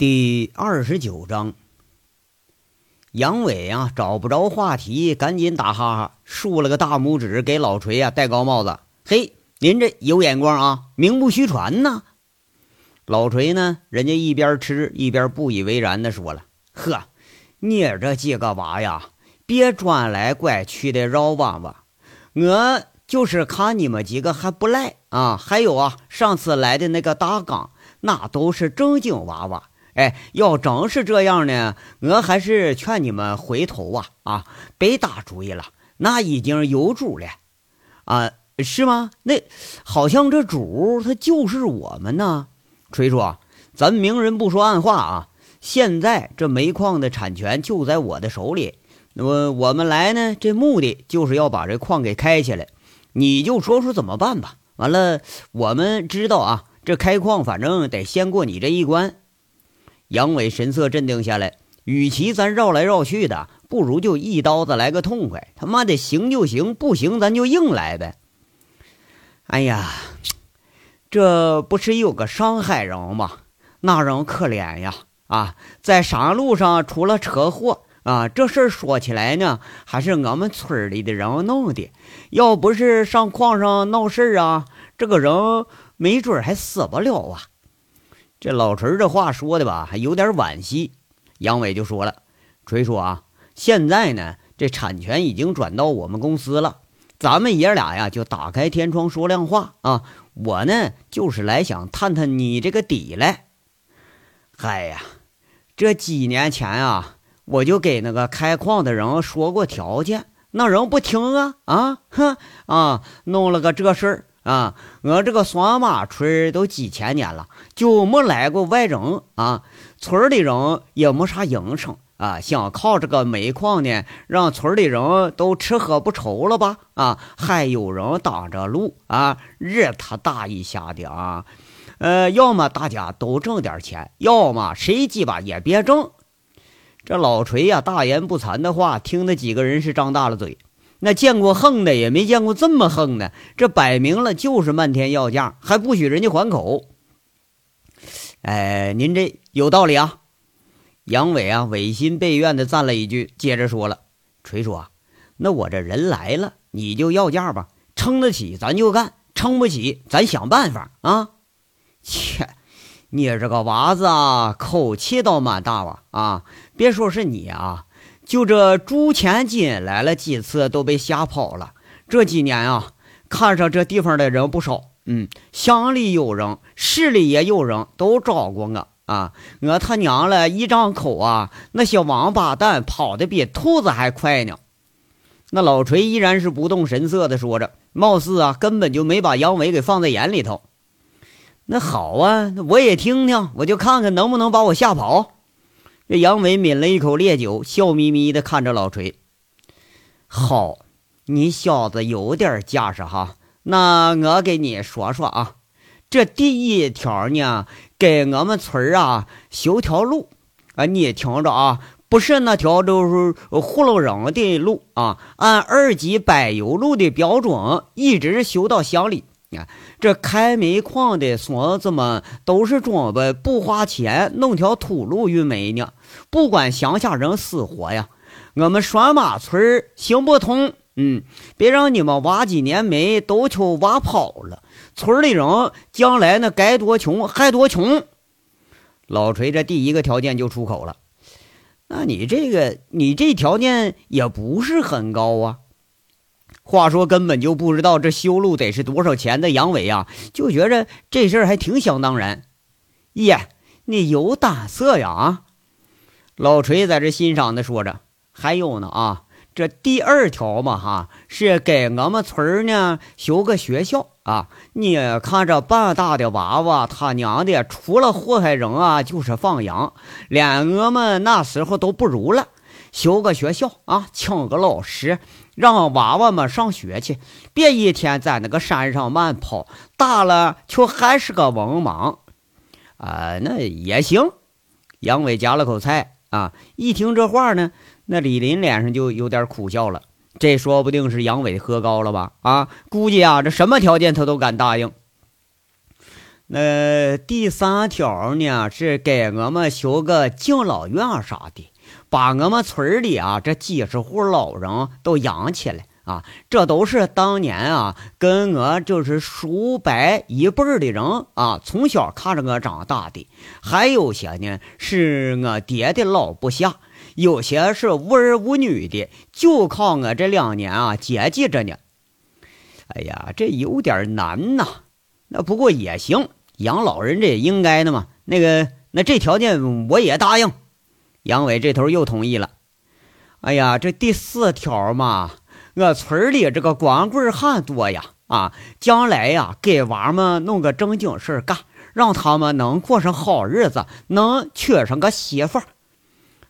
第二十九章，杨伟啊找不着话题，赶紧打哈哈，竖了个大拇指给老锤啊戴高帽子。嘿，您这有眼光啊，名不虚传呐！老锤呢，人家一边吃一边不以为然的说了：“呵，你这几个娃呀，别转来拐去的绕弯弯，我就是看你们几个还不赖啊。还有啊，上次来的那个大刚，那都是正经娃娃。”哎，要真是这样呢，我还是劝你们回头啊啊，别打主意了。那已经有主了啊，是吗？那好像这主他就是我们呢。锤叔，咱明人不说暗话啊。现在这煤矿的产权就在我的手里，那么我们来呢，这目的就是要把这矿给开起来。你就说说怎么办吧。完了，我们知道啊，这开矿反正得先过你这一关。杨伟神色镇定下来，与其咱绕来绕去的，不如就一刀子来个痛快。他妈的，行就行，不行咱就硬来呗。哎呀，这不是有个上海人吗？那人可怜呀！啊，在山路上出了车祸啊！这事儿说起来呢，还是俺们村里的人弄的。要不是上矿上闹事啊，这个人没准还死不了啊。这老锤这话说的吧，还有点惋惜。杨伟就说了：“锤叔啊，现在呢，这产权已经转到我们公司了，咱们爷俩呀就打开天窗说亮话啊。我呢就是来想探探你这个底来。嗨呀，这几年前啊，我就给那个开矿的人说过条件，那人不听啊啊哼啊，弄了个这事儿。”啊，我这个双马村都几千年了，就没来过外人啊。村里人也没啥营生啊，想靠这个煤矿呢，让村里人都吃喝不愁了吧？啊，还有人挡着路啊，日他大一下的啊。呃，要么大家都挣点钱，要么谁鸡巴也别挣。这老锤呀，大言不惭的话，听得几个人是张大了嘴。那见过横的，也没见过这么横的。这摆明了就是漫天要价，还不许人家还口。哎，您这有道理啊！杨伟啊，违心背怨的赞了一句，接着说了：“锤叔啊，那我这人来了，你就要价吧，撑得起咱就干，撑不起咱想办法啊。”切，你这个娃子啊，口气倒蛮大哇！啊，别说是你啊。就这朱千金来了几次，都被吓跑了。这几年啊，看上这地方的人不少。嗯，乡里有人，市里也有人，都找过我啊。我他娘了一张口啊，那些王八蛋跑得比兔子还快呢。那老锤依然是不动神色地说着，貌似啊根本就没把杨伟给放在眼里头。那好啊，我也听听，我就看看能不能把我吓跑。这杨伟抿了一口烈酒，笑眯眯地看着老锤。好，你小子有点架势哈。那我给你说说啊，这第一条呢，给我们村啊修条路啊。你听着啊，不是那条就是糊弄人的路啊，按二级柏油路的标准，一直修到乡里。啊，这开煤矿的孙子们都是准备不花钱弄条土路运煤呢。不管乡下人死活呀，我们拴马村行不通。嗯，别让你们挖几年煤都去挖跑了，村里人将来那该多穷还多穷。老锤这第一个条件就出口了，那你这个你这条件也不是很高啊。话说根本就不知道这修路得是多少钱的杨伟啊，就觉着这事儿还挺想当然。耶，你有胆色呀啊！老锤在这欣赏的说着。还有呢啊，这第二条嘛哈，是给俺们村呢修个学校啊。你看这半大的娃娃，他娘的除了祸害人啊，就是放羊，连我们那时候都不如了。修个学校啊，请个老师。让娃娃们上学去，别一天在那个山上慢跑，大了却还是个文盲。啊，那也行。杨伟夹了口菜啊，一听这话呢，那李林脸上就有点苦笑了。这说不定是杨伟喝高了吧？啊，估计啊，这什么条件他都敢答应。那第三条呢，是给我们修个敬老院啥的，把俺们村里啊这几十户老人都养起来啊。这都是当年啊跟我就是叔伯一辈的人啊，从小看着我长大的。还有些呢是我爹的老部下，有些是无儿无女的，就靠我这两年啊接济着呢。哎呀，这有点难呐。那不过也行。养老人这也应该的嘛，那个那这条件我也答应。杨伟这头又同意了。哎呀，这第四条嘛，我村里这个光棍汉多呀，啊，将来呀给娃们弄个正经事干，让他们能过上好日子，能娶上个媳妇儿。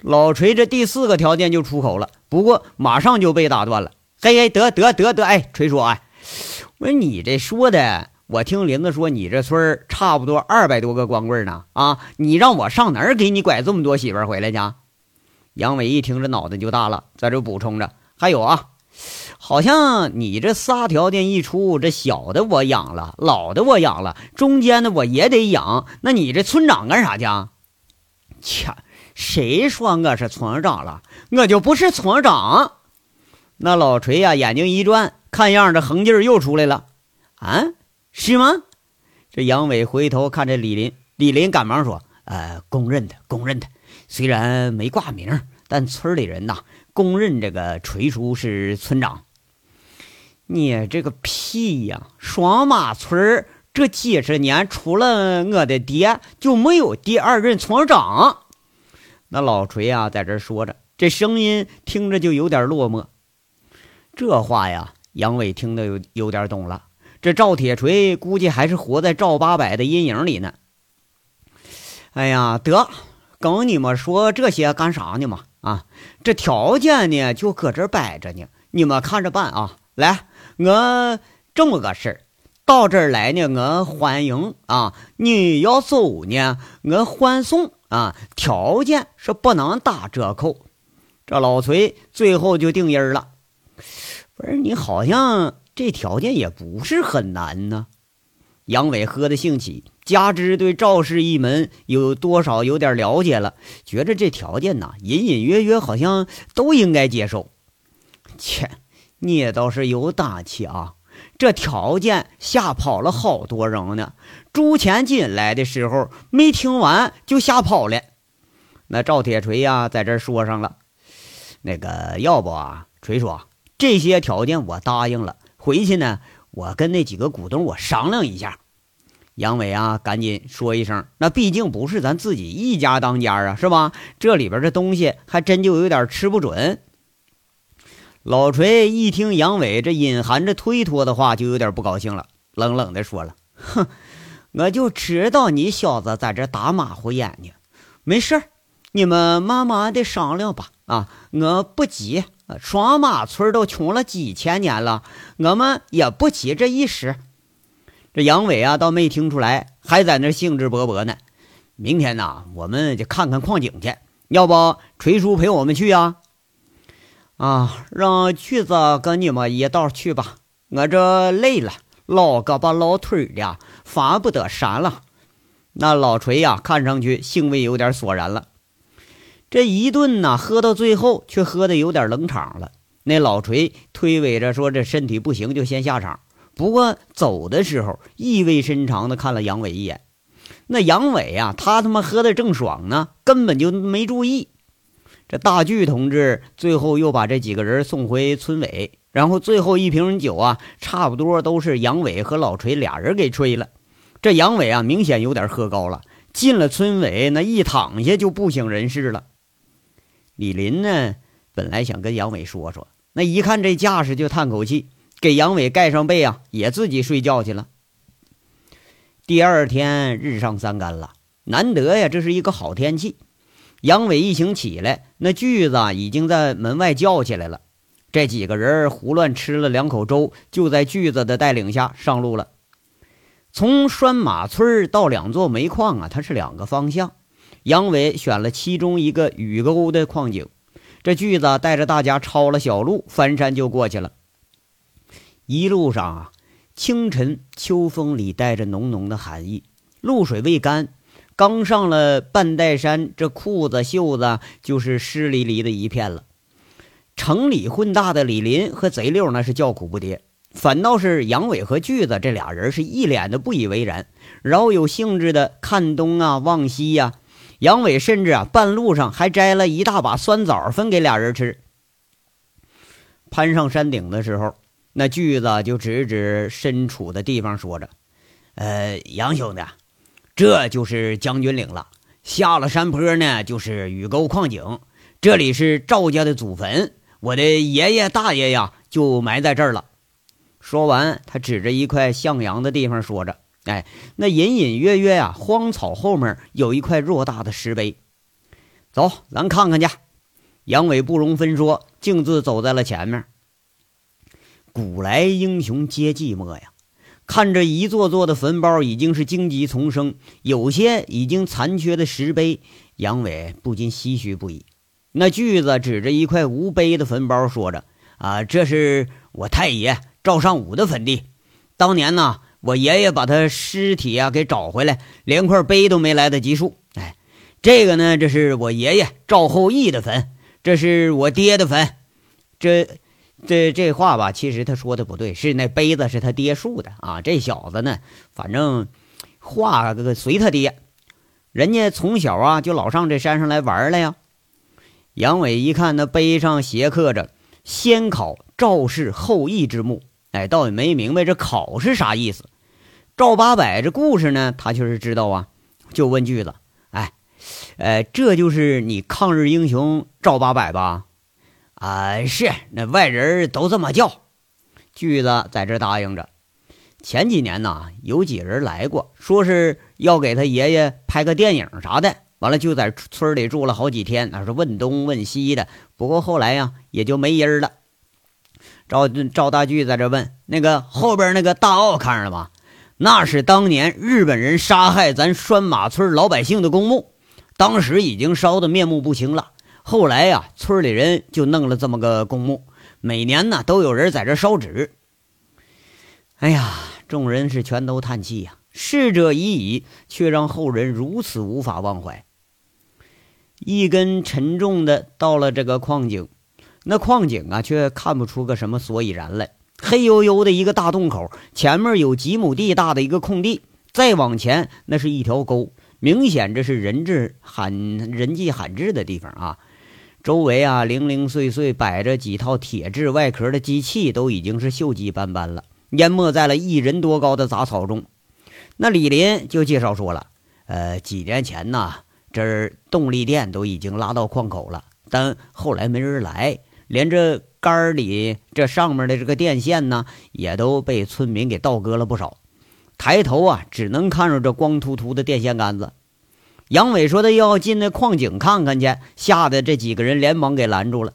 老锤这第四个条件就出口了，不过马上就被打断了。嘿，得得得得，哎，锤叔，哎，我说你这说的。我听林子说，你这村儿差不多二百多个光棍呢，啊，你让我上哪儿给你拐这么多媳妇回来去？杨伟一听，这脑袋就大了，在这补充着：“还有啊，好像你这仨条件一出，这小的我养了，老的我养了，中间的我也得养。那你这村长干啥去？切，谁说我是村长了？我就不是村长。那老锤呀，眼睛一转，看样这横劲儿又出来了，啊？”是吗？这杨伟回头看着李林，李林赶忙说：“呃，公认的，公认的。虽然没挂名，但村里人呐，公认这个锤叔是村长。你这个屁呀！双马村这几十年，除了我的爹，就没有第二任村长。”那老锤啊，在这说着，这声音听着就有点落寞。这话呀，杨伟听得有有点懂了。这赵铁锤估计还是活在赵八百的阴影里呢。哎呀，得跟你们说这些干啥呢嘛？啊，这条件呢就搁这摆着呢，你们看着办啊！来，我这么个事儿，到这儿来呢，我欢迎啊！你要走呢，我欢送啊！条件是不能打折扣。这老崔最后就定音了，不是你好像。这条件也不是很难呢。杨伟喝得兴起，加之对赵氏一门有多少有点了解了，觉着这条件呐，隐隐约约好像都应该接受。切，你也倒是有胆气啊！这条件吓跑了好多人呢。朱钱进来的时候没听完就吓跑了。那赵铁锤呀，在这说上了，那个要不啊，锤叔，这些条件我答应了。回去呢，我跟那几个股东我商量一下。杨伟啊，赶紧说一声，那毕竟不是咱自己一家当家啊，是吧？这里边这东西还真就有点吃不准。老锤一听杨伟这隐含着推脱的话，就有点不高兴了，冷冷的说了：“哼，我就知道你小子在这打马虎眼呢。没事你们慢慢的商量吧。啊，我不急。”双马村都穷了几千年了，我们也不急这一时。这杨伟啊，倒没听出来，还在那兴致勃勃呢。明天呢，我们就看看矿井去，要不锤叔陪我们去呀？啊，让锯子跟你们一道去吧。我这累了，老胳膊老腿的，翻不得山了。那老锤呀，看上去兴味有点索然了。这一顿呐，喝到最后却喝的有点冷场了。那老锤推诿着说：“这身体不行，就先下场。”不过走的时候，意味深长的看了杨伟一眼。那杨伟啊，他他妈喝的正爽呢，根本就没注意。这大巨同志最后又把这几个人送回村委，然后最后一瓶酒啊，差不多都是杨伟和老锤俩人给吹了。这杨伟啊，明显有点喝高了，进了村委那一躺下就不省人事了。李林呢，本来想跟杨伟说说，那一看这架势，就叹口气，给杨伟盖上被啊，也自己睡觉去了。第二天日上三竿了，难得呀，这是一个好天气。杨伟一醒起来，那锯子已经在门外叫起来了。这几个人胡乱吃了两口粥，就在锯子的带领下上路了。从拴马村到两座煤矿啊，它是两个方向。杨伟选了其中一个雨沟的矿井，这锯子带着大家抄了小路，翻山就过去了。一路上啊，清晨秋风里带着浓浓的寒意，露水未干，刚上了半带山，这裤子袖子就是湿淋淋的一片了。城里混大的李林和贼六那是叫苦不迭，反倒是杨伟和锯子这俩人是一脸的不以为然，饶有兴致的看东啊望西呀。杨伟甚至啊半路上还摘了一大把酸枣分给俩人吃。攀上山顶的时候，那锯子就指指身处的地方，说着：“呃，杨兄弟，这就是将军岭了。下了山坡呢，就是雨沟矿井，这里是赵家的祖坟。”我的爷爷大爷呀，就埋在这儿了。说完，他指着一块向阳的地方，说着：“哎，那隐隐约约呀，荒草后面有一块偌大的石碑。走，咱看看去。”杨伟不容分说，径自走在了前面。古来英雄皆寂寞呀！看着一座座的坟包，已经是荆棘丛生，有些已经残缺的石碑，杨伟不禁唏嘘不已。那锯子指着一块无碑的坟包，说着：“啊，这是我太爷赵尚武的坟地。当年呢，我爷爷把他尸体啊给找回来，连块碑都没来得及竖。哎，这个呢，这是我爷爷赵后义的坟，这是我爹的坟。这、这、这话吧，其实他说的不对，是那碑子是他爹竖的啊。这小子呢，反正话个随他爹，人家从小啊就老上这山上来玩来呀。”杨伟一看，那碑上斜刻着“先考赵氏后裔之墓”，哎，倒也没明白这“考”是啥意思。赵八百这故事呢，他确实知道啊，就问句子：“哎，呃，这就是你抗日英雄赵八百吧？”“啊，是，那外人都这么叫。”句子在这答应着。前几年呢，有几人来过，说是要给他爷爷拍个电影啥的。完了，就在村里住了好几天，那是问东问西的。不过后来呀，也就没音儿了。赵赵大巨在这问：“那个后边那个大奥看着了吗？那是当年日本人杀害咱拴马村老百姓的公墓，当时已经烧得面目不清了。后来呀，村里人就弄了这么个公墓，每年呢都有人在这烧纸。哎呀，众人是全都叹气呀。逝者已矣，却让后人如此无法忘怀。一根沉重的到了这个矿井，那矿井啊，却看不出个什么所以然来。黑黝黝的一个大洞口，前面有几亩地大的一个空地，再往前那是一条沟，明显这是人质罕人迹罕至的地方啊。周围啊，零零碎碎摆着几套铁制外壳的机器，都已经是锈迹斑斑了，淹没在了一人多高的杂草中。那李林就介绍说了，呃，几年前呢。这儿动力电都已经拉到矿口了，但后来没人来，连这杆里这上面的这个电线呢，也都被村民给倒割了不少。抬头啊，只能看着这光秃秃的电线杆子。杨伟说他要进那矿井看看去，吓得这几个人连忙给拦住了。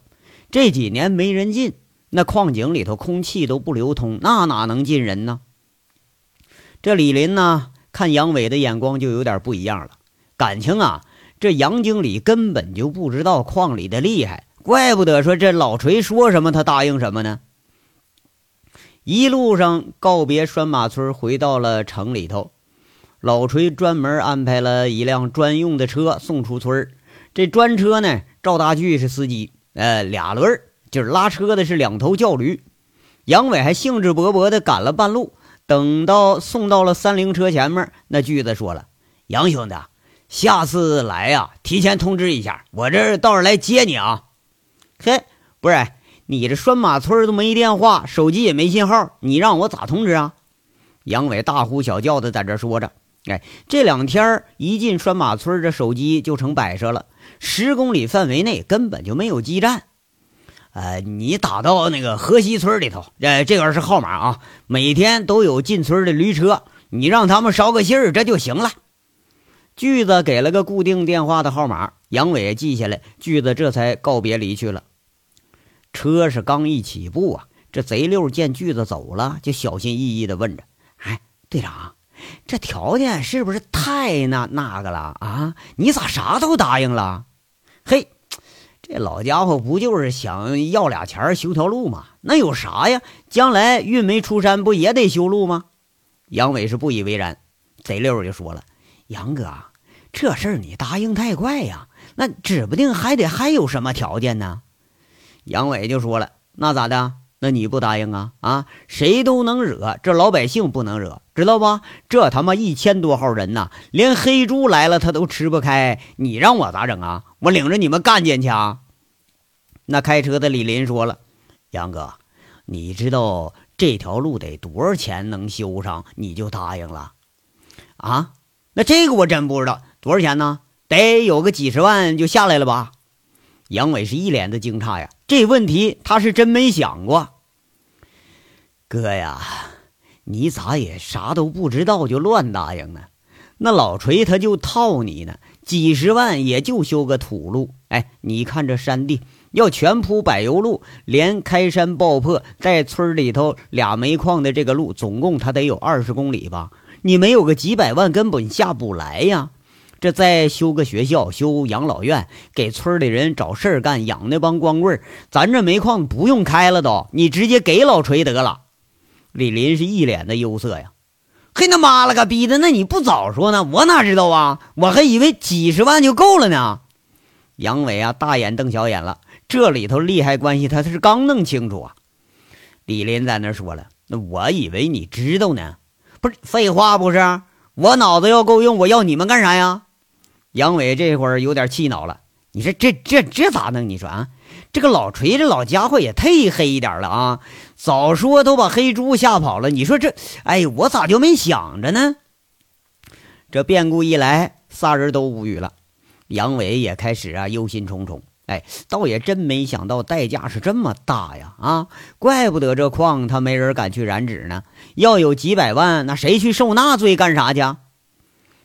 这几年没人进，那矿井里头空气都不流通，那哪能进人呢？这李林呢，看杨伟的眼光就有点不一样了，感情啊。这杨经理根本就不知道矿里的厉害，怪不得说这老锤说什么他答应什么呢。一路上告别拴马村，回到了城里头，老锤专门安排了一辆专用的车送出村这专车呢，赵大巨是司机，呃，俩轮就是拉车的是两头轿驴。杨伟还兴致勃勃地赶了半路，等到送到了三菱车前面，那句子说了：“杨兄弟。”下次来呀，提前通知一下，我这到时来接你啊。嘿，不是你这拴马村都没电话，手机也没信号，你让我咋通知啊？杨伟大呼小叫的在这说着。哎，这两天一进拴马村，这手机就成摆设了，十公里范围内根本就没有基站。呃，你打到那个河西村里头，呃，这个是号码啊，每天都有进村的驴车，你让他们捎个信儿，这就行了。锯子给了个固定电话的号码，杨伟记下来。锯子这才告别离去了。车是刚一起步啊，这贼六见锯子走了，就小心翼翼地问着：“哎，队长，这条件是不是太那那个了啊？你咋啥都答应了？”嘿，这老家伙不就是想要俩钱修条路吗？那有啥呀？将来运煤出山不也得修路吗？杨伟是不以为然。贼六就说了。杨哥，这事儿你答应太快呀，那指不定还得还有什么条件呢。杨伟就说了：“那咋的？那你不答应啊？啊，谁都能惹，这老百姓不能惹，知道不？这他妈一千多号人呐，连黑猪来了他都吃不开，你让我咋整啊？我领着你们干进去啊？”那开车的李林说了：“杨哥，你知道这条路得多少钱能修上，你就答应了？啊？那这个我真不知道，多少钱呢？得有个几十万就下来了吧？”杨伟是一脸的惊诧呀，这问题他是真没想过。哥呀，你咋也啥都不知道就乱答应呢？那老锤他就套你呢，几十万也就修个土路。哎，你看这山地。要全铺柏油路，连开山爆破在村里头俩煤矿的这个路，总共他得有二十公里吧？你没有个几百万，根本下不来呀！这再修个学校，修养老院，给村里人找事儿干，养那帮光棍咱这煤矿不用开了都，你直接给老锤得了。李林是一脸的忧色呀，嘿，他妈了个逼的，那你不早说呢？我哪知道啊？我还以为几十万就够了呢。杨伟啊，大眼瞪小眼了。这里头利害关系，他他是刚弄清楚啊。李林在那说了：“那我以为你知道呢，不是废话不是？我脑子要够用，我要你们干啥呀？”杨伟这会儿有点气恼了：“你说这这这咋弄？你说啊，这个老锤这老家伙也忒黑一点了啊！早说都把黑猪吓跑了，你说这……哎，我咋就没想着呢？”这变故一来，仨人都无语了。杨伟也开始啊忧心忡忡。哎，倒也真没想到代价是这么大呀！啊，怪不得这矿他没人敢去染指呢。要有几百万，那谁去受那罪干啥去？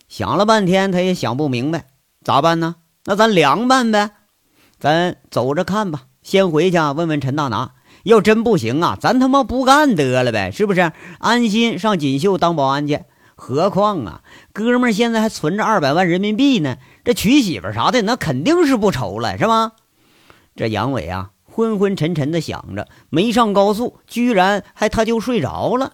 想了半天，他也想不明白，咋办呢？那咱凉拌呗，咱走着看吧。先回去问问陈大拿，要真不行啊，咱他妈不干得了呗，是不是？安心上锦绣当保安去。何况啊，哥们现在还存着二百万人民币呢。这娶媳妇啥的，那肯定是不愁了，是吧？这杨伟啊，昏昏沉沉的想着，没上高速，居然还他就睡着了。